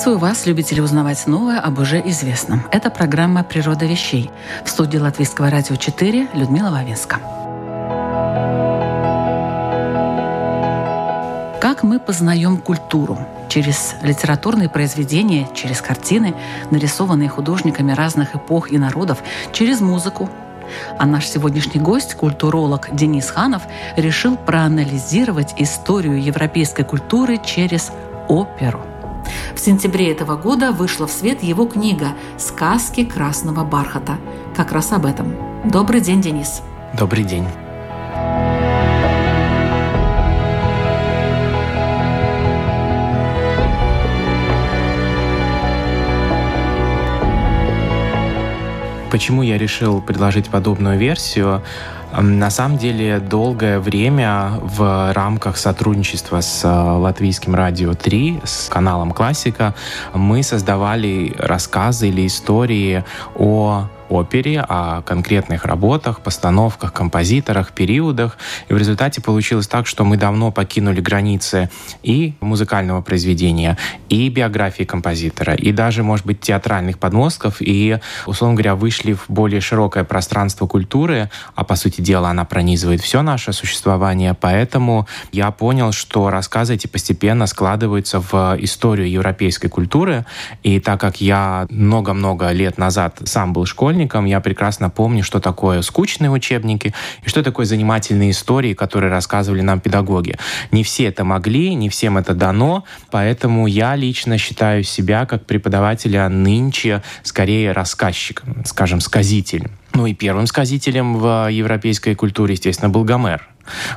Приветствую вас, любители узнавать новое об уже известном. Это программа «Природа вещей». В студии Латвийского радио 4 Людмила Вавинска. Как мы познаем культуру? Через литературные произведения, через картины, нарисованные художниками разных эпох и народов, через музыку, а наш сегодняшний гость, культуролог Денис Ханов, решил проанализировать историю европейской культуры через оперу. В сентябре этого года вышла в свет его книга «Сказки красного бархата». Как раз об этом. Добрый день, Денис. Добрый день. Почему я решил предложить подобную версию? На самом деле, долгое время в рамках сотрудничества с э, Латвийским радио 3, с каналом Классика, мы создавали рассказы или истории о опере, о конкретных работах, постановках, композиторах, периодах. И в результате получилось так, что мы давно покинули границы и музыкального произведения, и биографии композитора, и даже, может быть, театральных подмостков, и, условно говоря, вышли в более широкое пространство культуры, а по сути дела она пронизывает все наше существование. Поэтому я понял, что рассказы эти постепенно складываются в историю европейской культуры. И так как я много-много лет назад сам был школьником, школьником, я прекрасно помню, что такое скучные учебники и что такое занимательные истории, которые рассказывали нам педагоги. Не все это могли, не всем это дано, поэтому я лично считаю себя как преподавателя нынче скорее рассказчиком, скажем, сказителем. Ну и первым сказителем в европейской культуре, естественно, был Гомер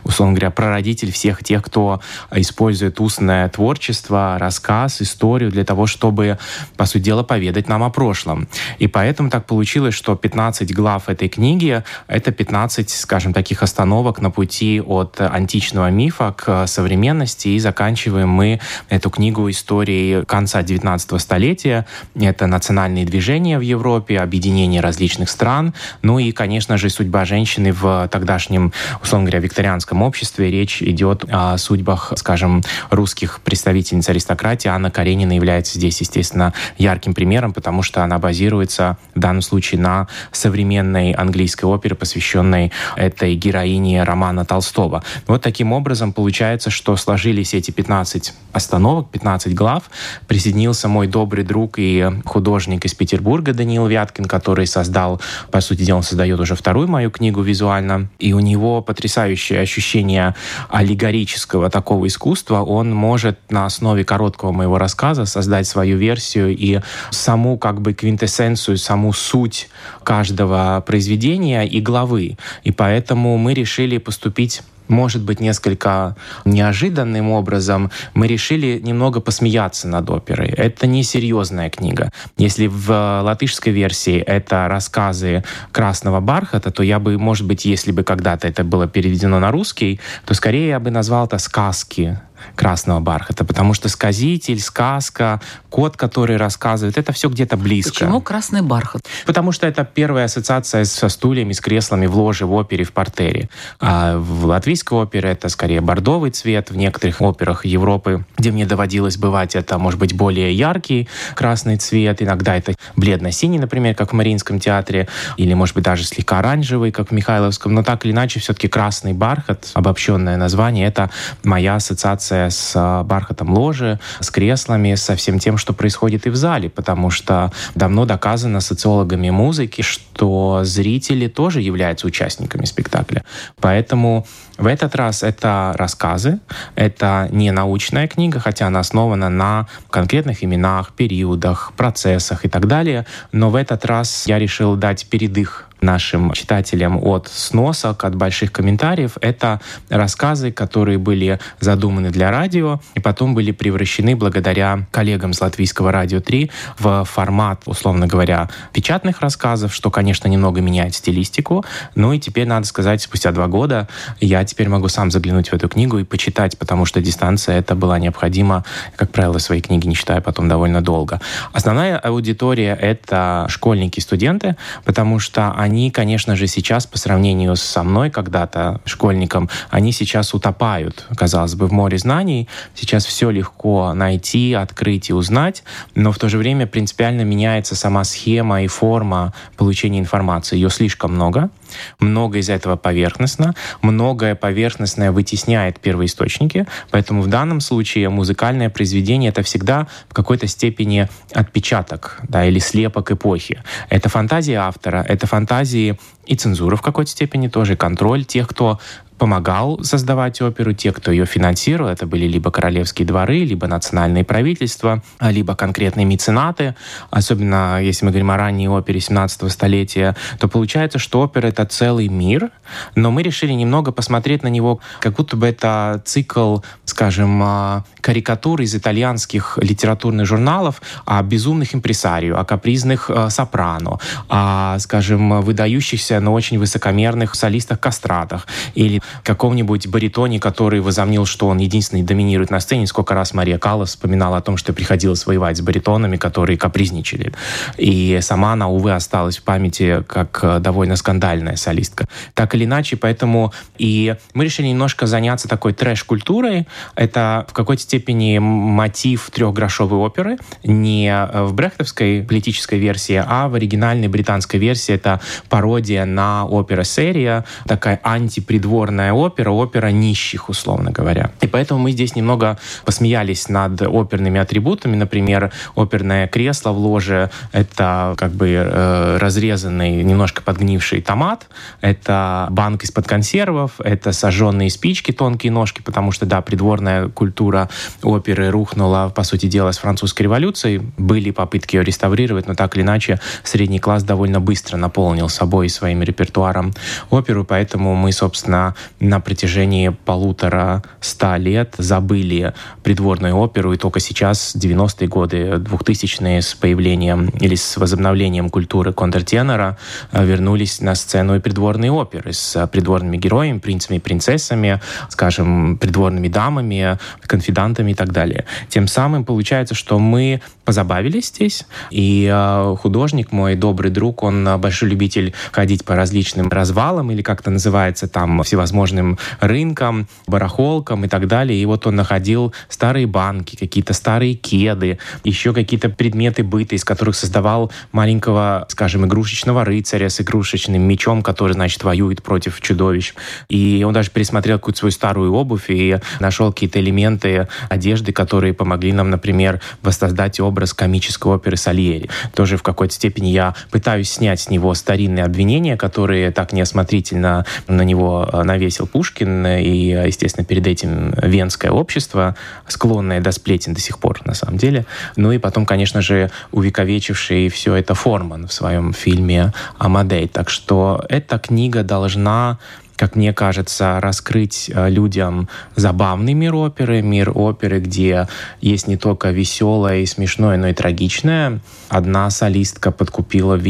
условно говоря, прародитель всех тех, кто использует устное творчество, рассказ, историю для того, чтобы, по сути дела, поведать нам о прошлом. И поэтому так получилось, что 15 глав этой книги — это 15, скажем, таких остановок на пути от античного мифа к современности, и заканчиваем мы эту книгу истории конца 19 столетия. Это национальные движения в Европе, объединение различных стран, ну и, конечно же, судьба женщины в тогдашнем, условно говоря, викторианском обществе речь идет о судьбах, скажем, русских представительниц аристократии. Анна Каренина является здесь, естественно, ярким примером, потому что она базируется в данном случае на современной английской опере, посвященной этой героине романа Толстого. Вот таким образом получается, что сложились эти 15 остановок, 15 глав. Присоединился мой добрый друг и художник из Петербурга Даниил Вяткин, который создал, по сути дела, он создает уже вторую мою книгу визуально. И у него потрясающий составляющая ощущения аллегорического такого искусства, он может на основе короткого моего рассказа создать свою версию и саму как бы квинтэссенцию, саму суть каждого произведения и главы. И поэтому мы решили поступить может быть, несколько неожиданным образом, мы решили немного посмеяться над оперой. Это не серьезная книга. Если в латышской версии это рассказы «Красного бархата», то я бы, может быть, если бы когда-то это было переведено на русский, то скорее я бы назвал это «сказки» красного бархата, потому что сказитель, сказка, кот, который рассказывает, это все где-то близко. Почему красный бархат? Потому что это первая ассоциация со стульями, с креслами в ложе, в опере, в портере. А в латвийской опере это скорее бордовый цвет, в некоторых операх Европы, где мне доводилось бывать, это может быть более яркий красный цвет, иногда это бледно-синий, например, как в Мариинском театре, или может быть даже слегка оранжевый, как в Михайловском, но так или иначе все-таки красный бархат, обобщенное название, это моя ассоциация ассоциация с а, бархатом ложи, с креслами, со всем тем, что происходит и в зале, потому что давно доказано социологами музыки, что зрители тоже являются участниками спектакля. Поэтому в этот раз это рассказы, это не научная книга, хотя она основана на конкретных именах, периодах, процессах и так далее, но в этот раз я решил дать передых нашим читателям от сносок, от больших комментариев. Это рассказы, которые были задуманы для радио и потом были превращены благодаря коллегам с Латвийского радио 3 в формат, условно говоря, печатных рассказов, что, конечно, немного меняет стилистику. Ну и теперь, надо сказать, спустя два года я теперь могу сам заглянуть в эту книгу и почитать, потому что дистанция это была необходима. Как правило, свои книги не читаю потом довольно долго. Основная аудитория — это школьники, студенты, потому что они, конечно же, сейчас по сравнению со мной когда-то, школьником, они сейчас утопают, казалось бы, в море знаний. Сейчас все легко найти, открыть и узнать, но в то же время принципиально меняется сама схема и форма получения информации. Ее слишком много. Много из этого поверхностно. Многое поверхностное вытесняет первоисточники. Поэтому в данном случае музыкальное произведение — это всегда в какой-то степени отпечаток да, или слепок эпохи. Это фантазия автора, это фантазии и цензура в какой-то степени тоже, контроль тех, кто помогал создавать оперу, те, кто ее финансировал, это были либо королевские дворы, либо национальные правительства, либо конкретные меценаты. Особенно если мы говорим о ранней опере 17 столетия, то получается, что опера — это целый мир, но мы решили немного посмотреть на него, как будто бы это цикл, скажем, а, карикатур из итальянских литературных журналов о безумных импресарио, о капризных э, сопрано, о, скажем, выдающихся, но очень высокомерных солистах-кастратах или каком-нибудь баритоне, который возомнил, что он единственный доминирует на сцене. Сколько раз Мария Каллас вспоминала о том, что приходилось воевать с баритонами, которые капризничали. И сама она, увы, осталась в памяти как э, довольно скандальная солистка. Так или иначе, поэтому и мы решили немножко заняться такой трэш-культурой. Это в какой-то степени мотив трехгрошовой оперы, не э, в брехтовской политической версии, а в оригинальной британской версии. Это пародия на опера серия, такая антипридворная опера, опера нищих, условно говоря. И поэтому мы здесь немного посмеялись над оперными атрибутами. Например, оперное кресло в ложе — это как бы э, разрезанный, немножко подгнивший томат, это банк из-под консервов, это сожженные спички, тонкие ножки, потому что, да, придворная культура оперы рухнула, по сути дела, с французской революцией. Были попытки ее реставрировать, но так или иначе средний класс довольно быстро наполнил собой своим репертуаром оперу, поэтому мы, собственно, на протяжении полутора ста лет забыли придворную оперу, и только сейчас, 90-е годы, 2000-е, с появлением или с возобновлением культуры контртенора, э, вернулись на сцену и придворные оперы с придворными героями, принцами и принцессами, скажем, придворными дамами, конфидантами и так далее. Тем самым получается, что мы позабавились здесь, и э, художник, мой добрый друг, он э, большой любитель ходить по различным развалам, или как это называется, там, всевозможным рынкам, барахолкам и так далее. И вот он находил старые банки, какие-то старые кеды, еще какие-то предметы быта, из которых создавал маленького, скажем, игрушечного рыцаря с игрушечным мечом, который, значит, воюет против чудовищ. И он даже пересмотрел какую-то свою старую обувь и нашел какие-то элементы одежды, которые помогли нам, например, воссоздать образ комической оперы Сальери. Тоже в какой-то степени я пытаюсь снять с него старинные обвинения, которые так неосмотрительно на него э, навесил Пушкин и, естественно, перед этим венское общество, склонное до сплетен до сих пор, на самом деле. Ну и потом, конечно же, увековечивший все это Форман в своем фильме «Амадей». Так что эта книга должна как мне кажется, раскрыть э, людям забавный мир оперы, мир оперы, где есть не только веселое и смешное, но и трагичное. Одна солистка подкупила в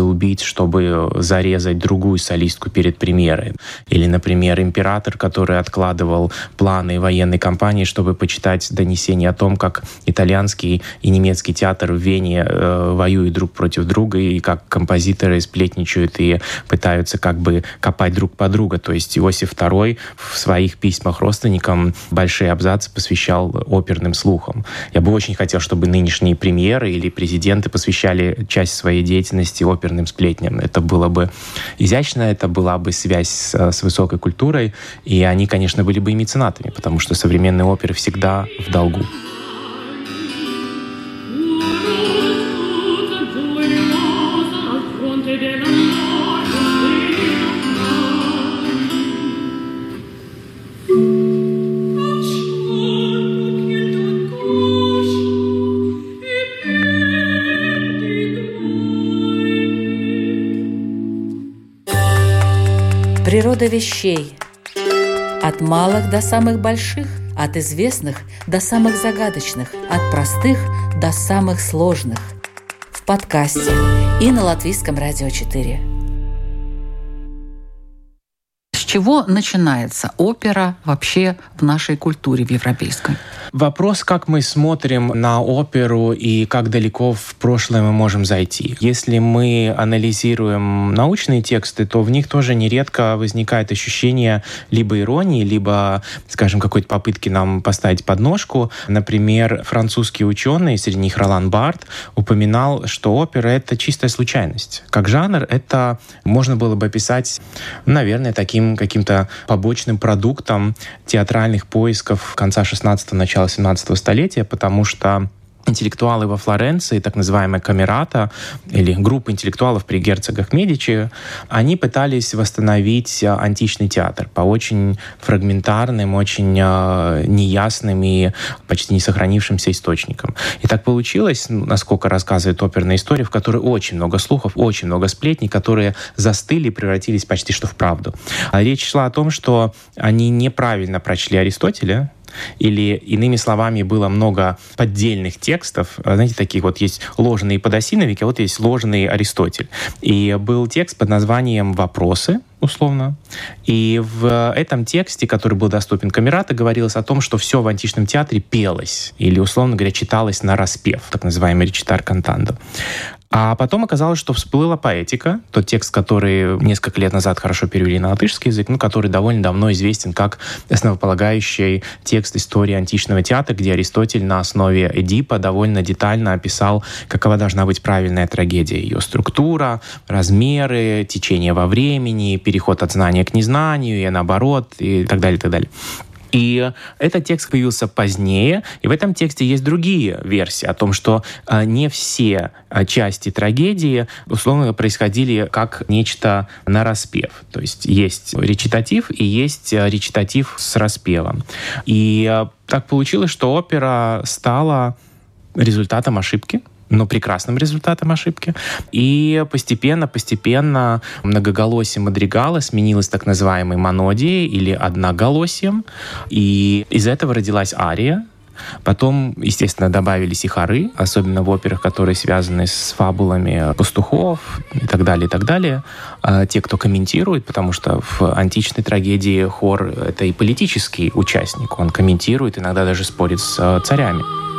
убить, чтобы зарезать другую солистку перед премьерой. Или, например, император, который откладывал планы военной кампании, чтобы почитать донесение о том, как итальянский и немецкий театр в Вене э, воюют друг против друга, и как композиторы сплетничают и пытаются как бы копать друг по другу друга. То есть Иосиф II в своих письмах родственникам большие абзацы посвящал оперным слухам. Я бы очень хотел, чтобы нынешние премьеры или президенты посвящали часть своей деятельности оперным сплетням. Это было бы изящно, это была бы связь с, с высокой культурой, и они, конечно, были бы и меценатами, потому что современные оперы всегда в долгу. Природа вещей. От малых до самых больших, от известных до самых загадочных, от простых до самых сложных. В подкасте и на Латвийском радио 4. С чего начинается опера вообще в нашей культуре, в европейской? Вопрос, как мы смотрим на оперу и как далеко в прошлое мы можем зайти. Если мы анализируем научные тексты, то в них тоже нередко возникает ощущение либо иронии, либо, скажем, какой-то попытки нам поставить подножку. Например, французский ученый, среди них Ролан Барт, упоминал, что опера — это чистая случайность. Как жанр это можно было бы описать, наверное, таким каким-то побочным продуктом театральных поисков конца 16-го, начала начала 17 столетия, потому что интеллектуалы во Флоренции, так называемая камерата, или группа интеллектуалов при герцогах Медичи, они пытались восстановить античный театр по очень фрагментарным, очень э, неясным и почти не сохранившимся источникам. И так получилось, насколько рассказывает оперная история, в которой очень много слухов, очень много сплетней, которые застыли и превратились почти что в правду. А речь шла о том, что они неправильно прочли Аристотеля, или, иными словами, было много поддельных текстов. А, знаете, такие вот есть ложные подосиновики, а вот есть ложный Аристотель. И был текст под названием «Вопросы», условно. И в этом тексте, который был доступен Камерата, говорилось о том, что все в античном театре пелось, или, условно говоря, читалось на распев, так называемый речитар кантандо. А потом оказалось, что всплыла поэтика, тот текст, который несколько лет назад хорошо перевели на латышский язык, ну, который довольно давно известен как основополагающий текст истории античного театра, где Аристотель на основе Эдипа довольно детально описал, какова должна быть правильная трагедия. Ее структура, размеры, течение во времени, переход от знания к незнанию и наоборот, и так далее, и так далее. И этот текст появился позднее, и в этом тексте есть другие версии о том, что а, не все а, части трагедии, условно, происходили как нечто на распев. То есть есть речитатив и есть а, речитатив с распевом. И так получилось, что опера стала результатом ошибки, но прекрасным результатом ошибки. И постепенно-постепенно многоголосие мадригала сменилось так называемой монодией или одноголосием. И из этого родилась ария, Потом, естественно, добавились и хоры, особенно в операх, которые связаны с фабулами пастухов и так далее, и так далее. А те, кто комментирует, потому что в античной трагедии хор — это и политический участник. Он комментирует, иногда даже спорит с э, царями.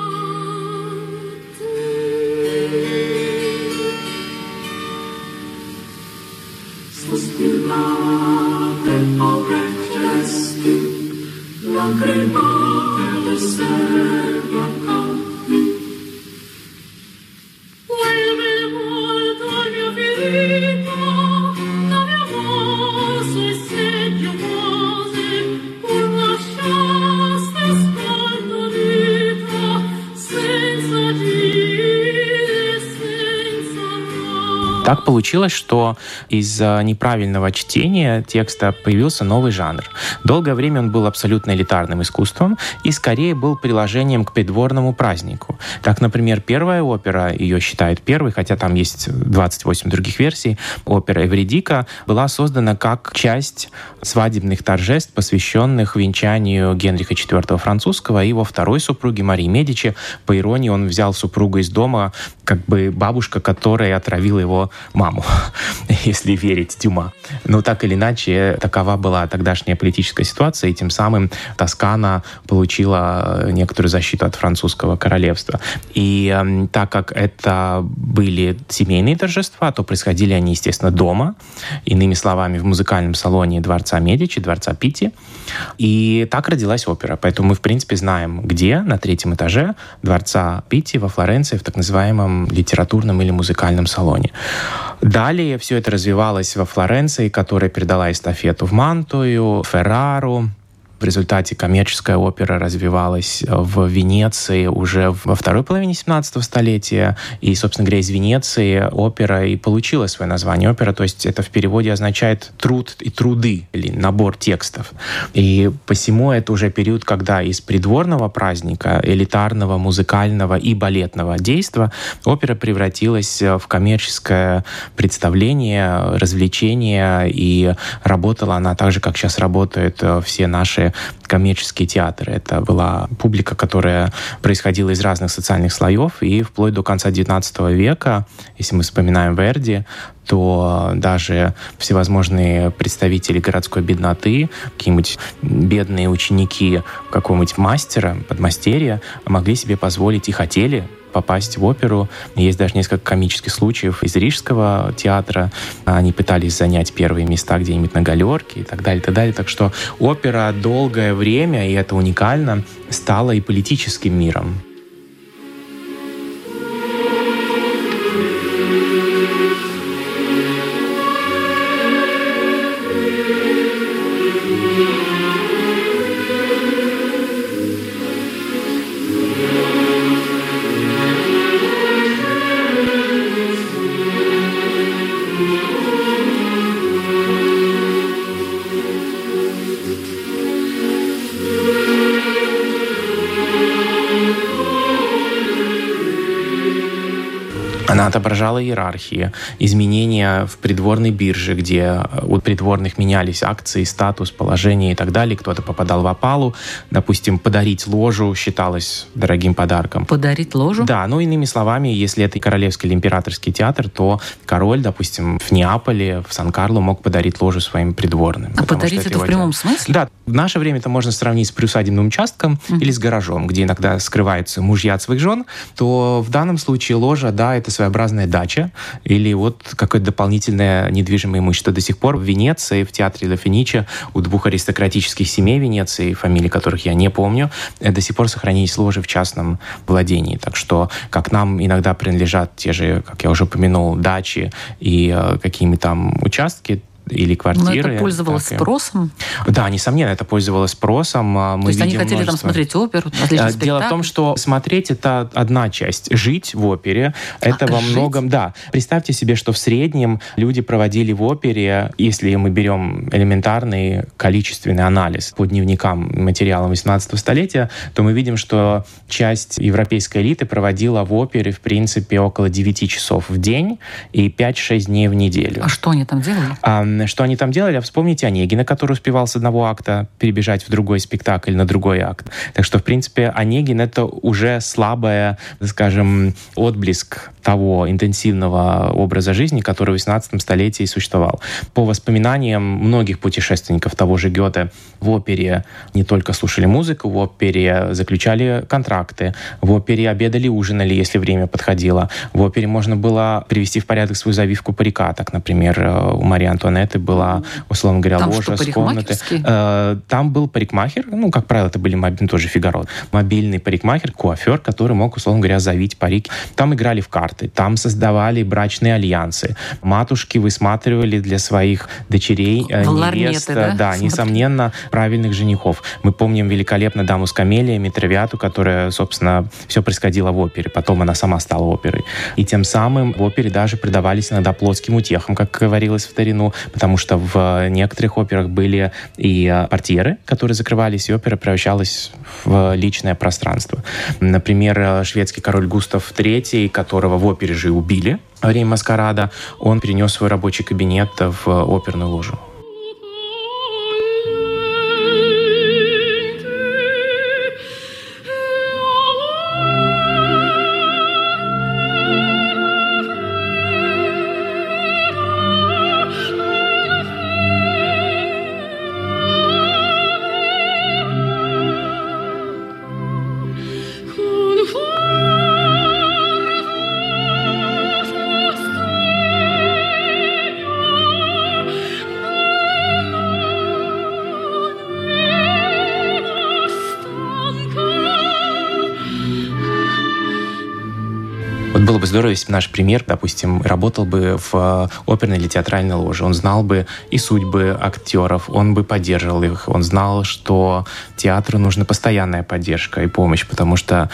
Получилось, что из-за неправильного чтения текста появился новый жанр. Долгое время он был абсолютно элитарным искусством и скорее был приложением к придворному празднику. Так, например, первая опера, ее считают первой, хотя там есть 28 других версий, опера Эвредика была создана как часть свадебных торжеств, посвященных венчанию Генриха IV французского и его второй супруги Марии Медичи. По иронии, он взял супругу из дома, как бы бабушка, которая отравила его маму, если верить Дюма. Но так или иначе, такова была тогдашняя политическая ситуация, и тем самым Тоскана получила э, некоторую защиту от французского королевства. И э, так как это были семейные торжества, то происходили они, естественно, дома, иными словами, в музыкальном салоне дворца Медичи, дворца Пити. И так родилась опера. Поэтому мы, в принципе, знаем, где, на третьем этаже дворца Пити во Флоренции, в так называемом литературном или музыкальном салоне. Далее все это развивалось во Флоренции, которая передала эстафету в Мантую, Феррару, В результате коммерческая опера развивалась в Венеции уже во второй половине 17 столетия. И, собственно говоря, из Венеции опера и получила свое название опера. То есть это в переводе означает труд и труды или набор текстов. И посему это уже период, когда из придворного праздника, элитарного, музыкального и балетного действа опера превратилась в коммерческое представление, развлечение, и работала она так же, как сейчас работают э, все наши коммерческие театры. Это была публика, которая происходила из разных социальных слоев, и вплоть до конца XIX века, если мы вспоминаем Верди, то даже всевозможные представители городской бедноты, какие-нибудь бедные ученики какого-нибудь мастера, подмастерья, могли себе позволить и хотели попасть в оперу. Есть даже несколько комических случаев из Рижского театра. Они пытались занять первые места где-нибудь на галерке и так далее, и так далее. Так что опера долгое время, и это уникально, стала и политическим миром. Отображала иерархии, изменения в придворной бирже, где э, у придворных менялись акции, статус, положение и так далее. Кто-то попадал в опалу. Допустим, подарить ложу считалось дорогим подарком. Подарить ложу? Да, ну иными словами, если это королевский или императорский театр, то король, допустим, в Неаполе, в Сан-Карло мог подарить ложу своим придворным. А подарить это в прямом смысле? Да. В наше время это можно сравнить с приусадебным участком mm-hmm. или с гаражом, где иногда скрываются мужья от своих жен, то в данном случае ложа, да, это своя своеобразная дача или вот какое-то дополнительное недвижимое имущество. До сих пор в Венеции, в театре Ла Фениче, у двух аристократических семей Венеции, фамилии которых я не помню, э, до сих пор сохранились ложи в частном владении. Так что, как нам иногда принадлежат те же, как я уже упомянул, дачи и э, какие-нибудь там участки, или квартиры. Но это пользовалось так, спросом? Да, несомненно, это пользовалось спросом. А мы То есть они хотели множество... там смотреть оперу, различные Дело в том, что смотреть — это одна часть. Жить в опере — это а, во жить? многом... Да. Представьте себе, что в среднем люди проводили в опере, если мы берем элементарный количественный анализ по дневникам материалам 18 столетия, то мы видим, что часть европейской элиты проводила в опере, в принципе, около 9 часов в день и 5-6 дней в неделю. А что они там делали? Что они там делали? А вспомните Онегина, который успевал с одного акта перебежать в другой спектакль, на другой акт. Так что, в принципе, Онегин — это уже слабая, скажем, отблеск того интенсивного образа жизни, который в 18 столетии существовал. По воспоминаниям многих путешественников того же Гёте, в опере не только слушали музыку, в опере заключали контракты, в опере обедали, ужинали, если время подходило. В опере можно было привести в порядок свою завивку парика, так, например, э, у Марии Антуанетты была, условно говоря, там ложа что, с комнаты. Э, там был парикмахер, ну, как правило, это были мобильные, тоже Фигаро, мобильный парикмахер, куафер, который мог, условно говоря, завить парик. Там играли в карты карты, там создавали брачные альянсы. Матушки высматривали для своих дочерей э, невест, да, да несомненно, правильных женихов. Мы помним великолепно даму с камелиями, Травиату, которая, собственно, все происходило в опере. Потом она сама стала оперой. И тем самым в опере даже предавались иногда плотским утехам, как говорилось в старину, потому что в некоторых операх были и э, портьеры, которые закрывались, и опера превращалась в личное пространство. Например, э, шведский король Густав III, которого в опере же убили во время маскарада, он перенес свой рабочий кабинет в оперную ложу. Здорово, если наш пример, допустим, работал бы в э, оперной или театральной ложе. Он знал бы и судьбы актеров, он бы поддерживал их, он знал, что театру нужна постоянная поддержка и помощь, потому что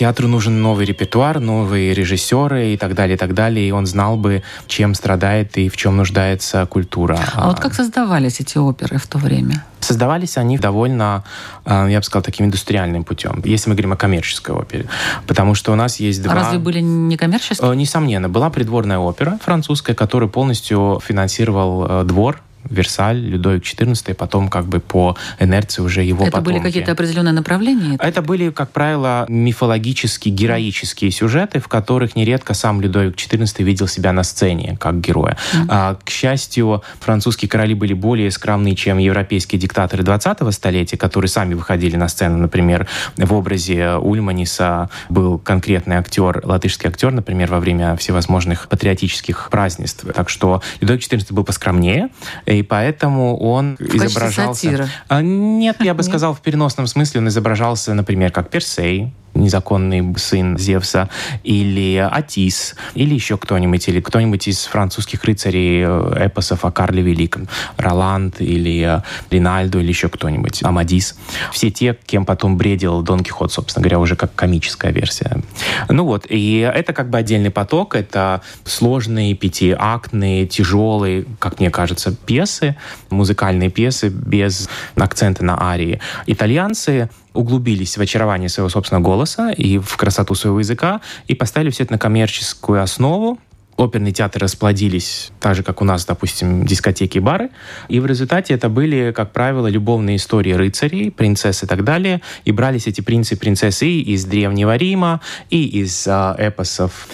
театру нужен новый репертуар, новые режиссеры и так далее, и так далее, и он знал бы, чем страдает и в чем нуждается культура. А вот как создавались эти оперы в то время? Создавались они довольно, э, я бы сказал, таким индустриальным путем, если мы говорим о коммерческой опере. Потому что у нас есть два... А разве были некоммерческие? Э, несомненно. Была придворная опера французская, которую полностью финансировал э, двор Версаль, Людовик XIV, потом как бы по инерции уже его Это потомки. были какие-то определенные направления? Это были, как правило, мифологические, героические сюжеты, в которых нередко сам Людовик XIV видел себя на сцене как героя. Mm-hmm. А, к счастью, французские короли были более скромны, чем европейские диктаторы 20-го столетия, которые сами выходили на сцену. Например, в образе Ульманиса был конкретный актер, латышский актер, например, во время всевозможных патриотических празднеств. Так что Людовик XIV был поскромнее, и поэтому он в изображался... Сатира. Нет, я бы сказал, в переносном смысле он изображался, например, как Персей, незаконный сын Зевса, или Атис, или еще кто-нибудь, или кто-нибудь из французских рыцарей э, эпосов о Карле Великом, Роланд или э, Ринальдо, или еще кто-нибудь, Амадис. Все те, кем потом бредил Дон Кихот, собственно говоря, уже как комическая версия. Ну вот, и это как бы отдельный поток, это сложные, пятиактные, тяжелые, как мне кажется, пьесы, музыкальные пьесы без акцента на арии. Итальянцы углубились в очарование своего собственного голоса и в красоту своего языка и поставили все это на коммерческую основу, оперные театры расплодились, так же, как у нас, допустим, дискотеки и бары. И в результате это были, как правило, любовные истории рыцарей, принцесс и так далее. И брались эти принцы и принцессы из Древнего Рима, и из а, эпосов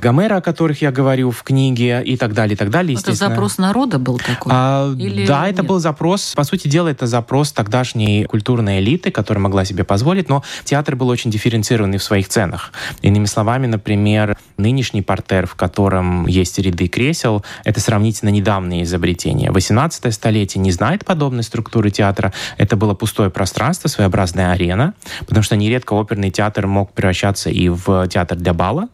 Гомера, о которых я говорю в книге, и так далее, и так далее. Это запрос народа был такой? А, Или да, нет? это был запрос. По сути дела, это запрос тогдашней культурной элиты, которая могла себе позволить, но театр был очень дифференцированный в своих ценах. Иными словами, например, нынешний портер, в котором есть ряды кресел, это сравнительно недавнее изобретение. 18 столетие не знает подобной структуры театра. Это было пустое пространство, своеобразная арена, потому что нередко оперный театр мог превращаться и в театр для бала,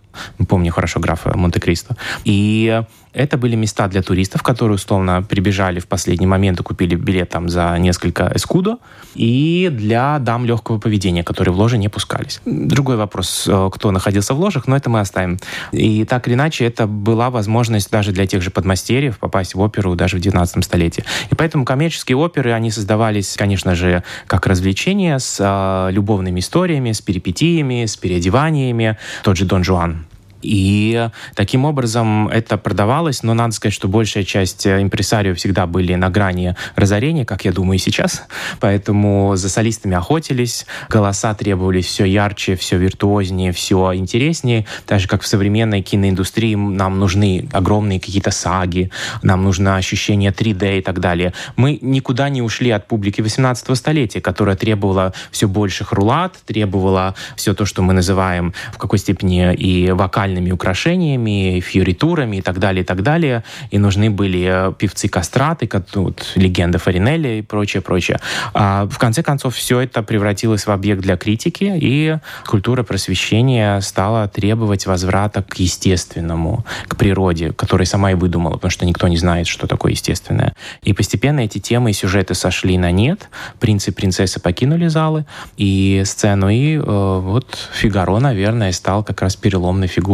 помню хорошо графа Монте-Кристо. И это были места для туристов, которые условно прибежали в последний момент и купили билет там за несколько эскудо, и для дам легкого поведения, которые в ложе не пускались. Другой вопрос, э, кто находился в ложах, но это мы оставим. И так или иначе, это была возможность даже для тех же подмастерьев попасть в оперу даже в 19 столетии. И поэтому коммерческие оперы, они создавались, конечно же, как развлечение с э, любовными историями, с перипетиями, с переодеваниями. Тот же Дон Жуан и таким образом это продавалось, но надо сказать, что большая часть э, импресарио всегда были на грани разорения, как я думаю и сейчас. Поэтому за солистами охотились, голоса требовались все ярче, все виртуознее, все интереснее. Так же, как в современной киноиндустрии нам нужны огромные какие-то саги, нам нужно ощущение 3D и так далее. Мы никуда не ушли от публики 18 столетия, которая требовала все больших рулат, требовала все то, что мы называем в какой степени и вокально музыкальными украшениями, фьюритурами и так далее, и так далее. И нужны были э, певцы-кастраты, вот, легенда Фаринелли и прочее, прочее. А в конце концов, все это превратилось в объект для критики, и культура просвещения стала требовать возврата к естественному, к природе, которой сама и выдумала, потому что никто не знает, что такое естественное. И постепенно эти темы и сюжеты сошли на нет, принцы и принцессы покинули залы и сцену, и э, вот Фигаро, наверное, стал как раз переломной фигурой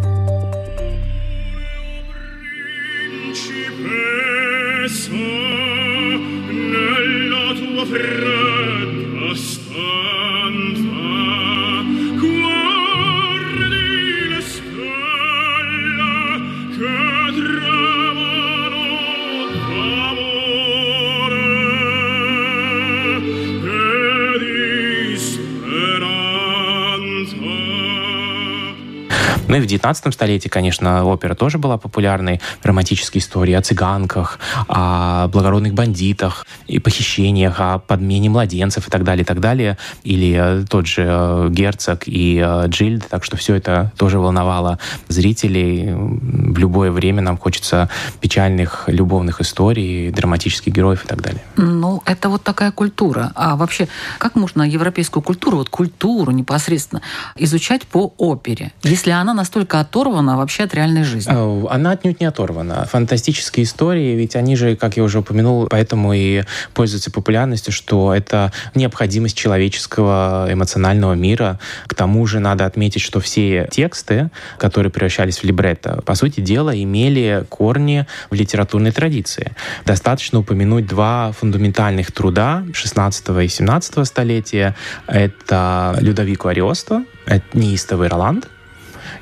Ну и в 19 столетии, конечно, опера тоже была популярной. Романтические истории о цыганках, о благородных бандитах и похищениях, о подмене младенцев и так далее, и так далее. Или э, тот же э, Герцог и э, Джильд. Так что все это тоже волновало зрителей. В любое время нам хочется печальных любовных историй, драматических героев и так далее. Ну, это вот такая культура. А вообще, как можно европейскую культуру, вот культуру непосредственно, изучать по опере, если она настолько оторвана вообще от реальной жизни? Э, она отнюдь не оторвана. Фантастические истории, ведь они же, как я уже упомянул, поэтому и пользуются популярностью, что это необходимость человеческого эмоционального мира. К тому же надо отметить, что все тексты, которые превращались в либретто, по сути дела, имели корни в литературной традиции. Достаточно упомянуть два фундаментальных труда 16 и 17 столетия. Это Людовико Ариосто, это неистовый Роланд,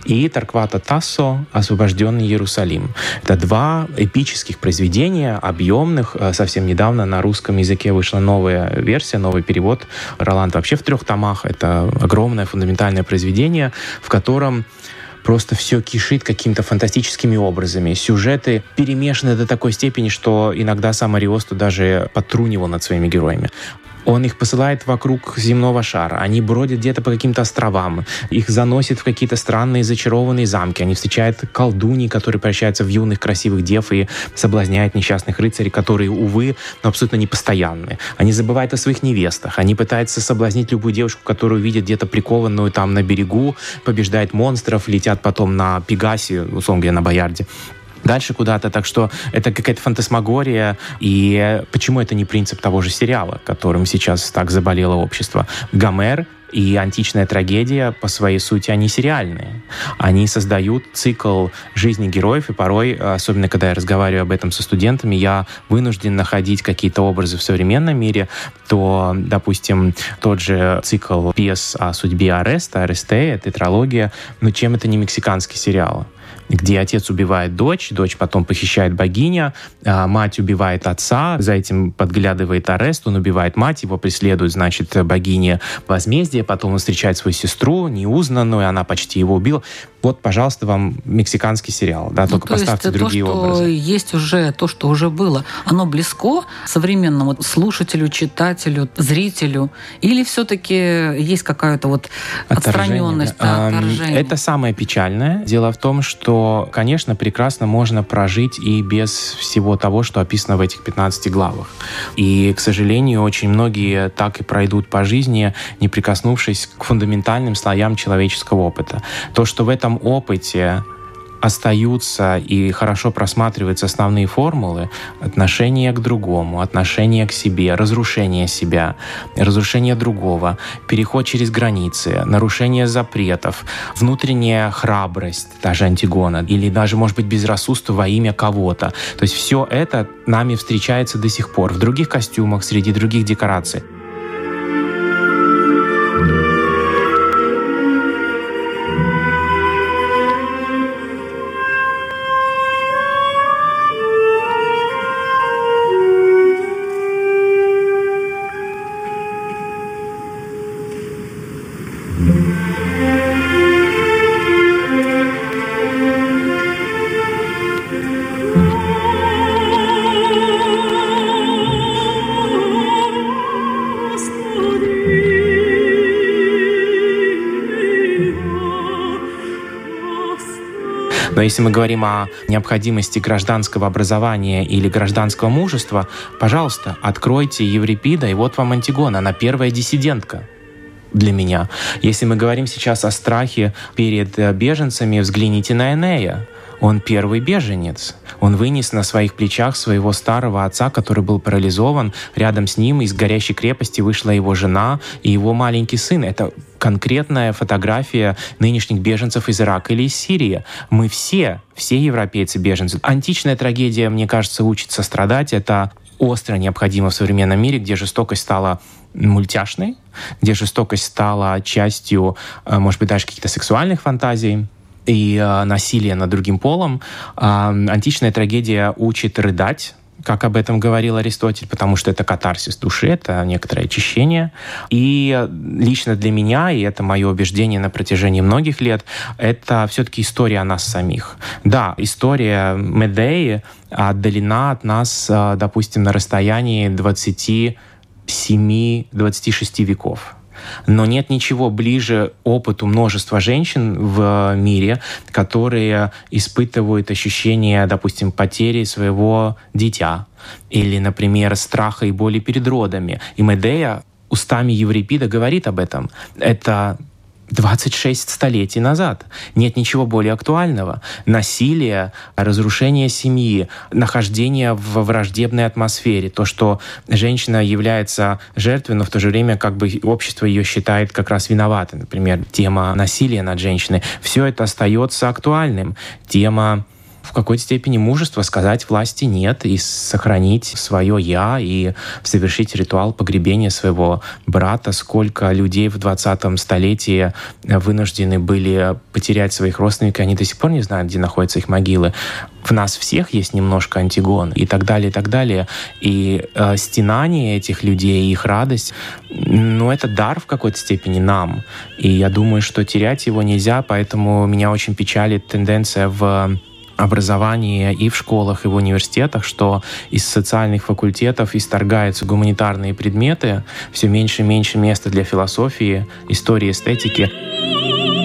и Тарквата Тассо «Освобожденный Иерусалим». Это два эпических произведения, объемных. Э, совсем недавно на русском языке вышла новая версия, новый перевод. Роланд вообще в трех томах. Это огромное фундаментальное произведение, в котором просто все кишит какими-то фантастическими образами. Сюжеты перемешаны до такой степени, что иногда сам Ариосту даже подтрунивал над своими героями. Он их посылает вокруг земного шара. Они бродят где-то по каким-то островам. Их заносит в какие-то странные зачарованные замки. Они встречают колдуни, которые превращаются в юных красивых дев и соблазняют несчастных рыцарей, которые, увы, но абсолютно непостоянны. Они забывают о своих невестах. Они пытаются соблазнить любую девушку, которую видят где-то прикованную там на берегу, побеждают монстров, летят потом на Пегасе, условно говоря, на Боярде дальше куда-то. Так что это какая-то фантасмагория. И почему это не принцип того же сериала, которым сейчас так заболело общество? Гомер и античная трагедия по своей сути, они сериальные. Они создают цикл жизни героев, и порой, особенно когда я разговариваю об этом со студентами, я вынужден находить какие-то образы в современном мире, то, допустим, тот же цикл пьес о судьбе Ареста, Арестея, тетралогия, но чем это не мексиканский сериал? Где отец убивает дочь, дочь потом похищает богиня, а мать убивает отца, за этим подглядывает арест, он убивает мать, его преследует, значит, богиня возмездия, потом он встречает свою сестру, неузнанную, она почти его убила вот, пожалуйста, вам мексиканский сериал, да, ну, только то поставьте другие то, что образы. Есть уже то, что уже было, оно близко современному слушателю, читателю, зрителю, или все-таки есть какая-то вот отстраненность, да, отторжение? Это самое печальное. Дело в том, что, конечно, прекрасно можно прожить и без всего того, что описано в этих 15 главах. И, к сожалению, очень многие так и пройдут по жизни, не прикоснувшись к фундаментальным слоям человеческого опыта. То, что в этом опыте остаются и хорошо просматриваются основные формулы отношения к другому, отношения к себе, разрушение себя, разрушение другого, переход через границы, нарушение запретов, внутренняя храбрость, даже Антигона, или даже, может быть, безрассудство во имя кого-то. То есть все это нами встречается до сих пор в других костюмах, среди других декораций. Но если мы говорим о необходимости гражданского образования или гражданского мужества, пожалуйста, откройте Еврипида, и вот вам Антигона, она первая диссидентка для меня. Если мы говорим сейчас о страхе перед э, беженцами, взгляните на Энея. Он первый беженец. Он вынес на своих плечах своего старого отца, который был парализован. Рядом с ним из горящей крепости вышла его жена и его маленький сын. Это конкретная фотография нынешних беженцев из Ирака или из Сирии. Мы все, все европейцы беженцы. Античная трагедия, мне кажется, учится страдать. Это остро необходимо в современном мире, где жестокость стала мультяшной, где жестокость стала частью, э, может быть, даже каких-то сексуальных фантазий и э, насилие над другим полом. Э, античная трагедия учит рыдать, как об этом говорил Аристотель, потому что это катарсис души, это некоторое очищение. И лично для меня, и это мое убеждение на протяжении многих лет, это все-таки история о нас самих. Да, история Медеи отдалена от нас, э, допустим, на расстоянии 27-26 веков. Но нет ничего ближе опыту множества женщин в мире, которые испытывают ощущение, допустим, потери своего дитя или, например, страха и боли перед родами. И Медея устами Еврипида говорит об этом. Это 26 столетий назад. Нет ничего более актуального. Насилие, разрушение семьи, нахождение в враждебной атмосфере, то, что женщина является жертвой, но в то же время как бы общество ее считает как раз виноватой. Например, тема насилия над женщиной. Все это остается актуальным. Тема в какой-то степени мужество сказать власти нет и сохранить свое «я» и совершить ритуал погребения своего брата. Сколько людей в 20-м столетии вынуждены были потерять своих родственников, они до сих пор не знают, где находятся их могилы. В нас всех есть немножко антигон и так далее, и так далее. И э, стенание этих людей, их радость, ну, это дар в какой-то степени нам. И я думаю, что терять его нельзя, поэтому меня очень печалит тенденция в образовании и в школах, и в университетах, что из социальных факультетов исторгаются гуманитарные предметы, все меньше и меньше места для философии, истории, эстетики.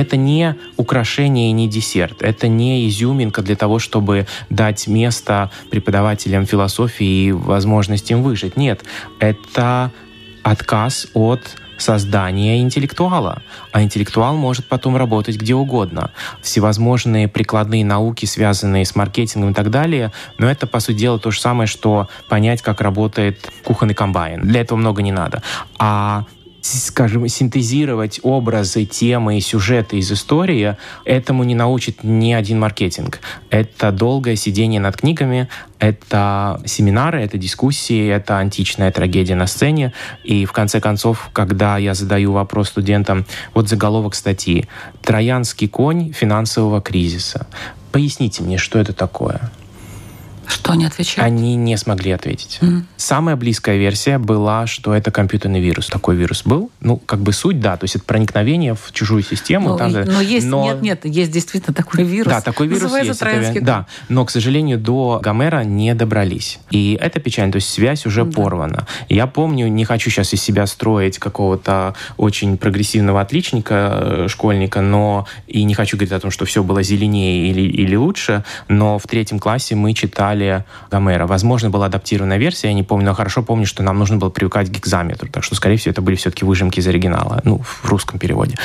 Это не украшение и не десерт. Это не изюминка для того, чтобы дать место преподавателям философии и возможность им выжить. Нет, это отказ от создания интеллектуала. А интеллектуал может потом работать где угодно. Всевозможные прикладные науки, связанные с маркетингом и так далее, но это, по сути дела, то же самое, что понять, как работает кухонный комбайн. Для этого много не надо. А скажем, синтезировать образы, темы и сюжеты из истории, этому не научит ни один маркетинг. Это долгое сидение над книгами, это семинары, это дискуссии, это античная трагедия на сцене. И в конце концов, когда я задаю вопрос студентам, вот заголовок статьи «Троянский конь финансового кризиса». Поясните мне, что это такое? Что они отвечают? Они не смогли ответить. Mm. Самая близкая версия была, что это компьютерный вирус. Такой вирус был. Ну, как бы суть, да. То есть это проникновение в чужую систему. Но, там, но есть, но... нет, нет, есть действительно такой вирус. Да, такой вирус Называется есть. Это, да, но, к сожалению, до Гомера не добрались. И это печально. То есть связь уже да. порвана. Я помню, не хочу сейчас из себя строить какого-то очень прогрессивного отличника, э, школьника, но и не хочу говорить о том, что все было зеленее или, или лучше, но в третьем классе мы читали читали Гомера. Возможно, была адаптированная версия, я не помню, но хорошо помню, что нам нужно было привыкать к гигзаметру. Так что, скорее всего, это были все-таки выжимки из оригинала, ну, в русском переводе.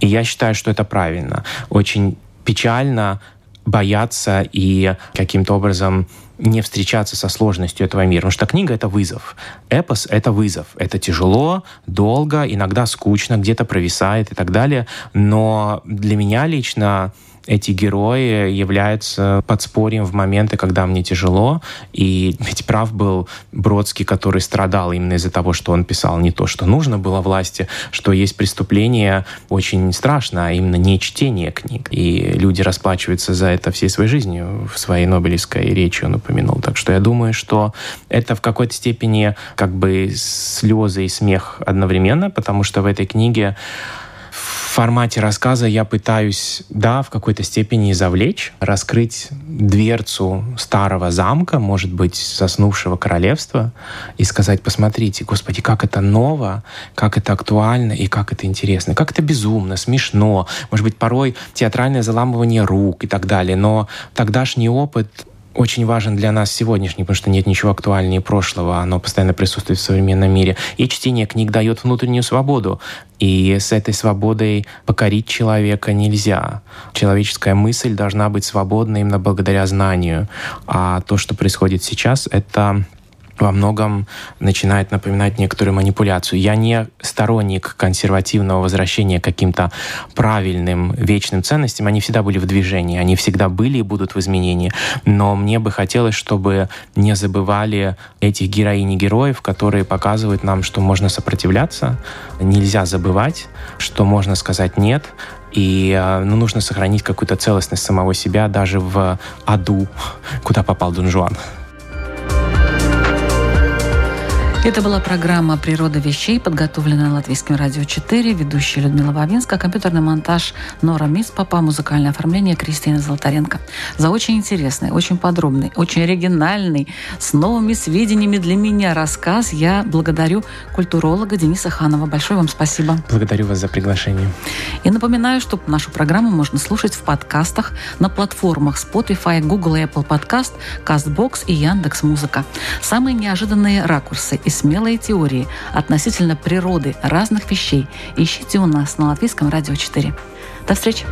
И я считаю, что это правильно. Очень печально бояться и каким-то образом не встречаться со сложностью этого мира. Потому что книга — это вызов. Эпос — это вызов. Это тяжело, долго, иногда скучно, где-то провисает и так далее. Но для меня лично эти герои являются подспорьем в моменты, когда мне тяжело. И ведь прав был Бродский, который страдал именно из-за того, что он писал не то, что нужно было власти, что есть преступление очень страшно, а именно не чтение книг. И люди расплачиваются за это всей своей жизнью. В своей Нобелевской речи он упомянул. Так что я думаю, что это в какой-то степени как бы слезы и смех одновременно, потому что в этой книге формате рассказа я пытаюсь, да, в какой-то степени завлечь, раскрыть дверцу старого замка, может быть, заснувшего королевства, и сказать, посмотрите, господи, как это ново, как это актуально и как это интересно, как это безумно, смешно, может быть, порой театральное заламывание рук и так далее, но тогдашний опыт очень важен для нас сегодняшний, потому что нет ничего актуальнее прошлого, оно постоянно присутствует в современном мире. И чтение книг дает внутреннюю свободу. И с этой свободой покорить человека нельзя. Человеческая мысль должна быть свободна именно благодаря знанию. А то, что происходит сейчас, это во многом начинает напоминать некоторую манипуляцию. Я не сторонник консервативного возвращения к каким-то правильным вечным ценностям. Они всегда были в движении, они всегда были и будут в изменении. Но мне бы хотелось, чтобы не забывали этих героинь и героев, которые показывают нам, что можно сопротивляться, нельзя забывать, что можно сказать «нет», и э, ну, нужно сохранить какую-то целостность самого себя даже в аду, куда попал Дон Жуан. Это была программа «Природа вещей», подготовленная Латвийским радио 4, ведущая Людмила Вавинска, компьютерный монтаж Нора Миспапа, музыкальное оформление Кристина Золотаренко. За очень интересный, очень подробный, очень оригинальный, с новыми сведениями для меня рассказ я благодарю культуролога Дениса Ханова. Большое вам спасибо. Благодарю вас за приглашение. И напоминаю, что нашу программу можно слушать в подкастах на платформах Spotify, Google и Apple Podcast, CastBox и Яндекс Музыка. Самые неожиданные ракурсы из смелые теории относительно природы разных вещей ищите у нас на Латвийском радио 4. До встречи!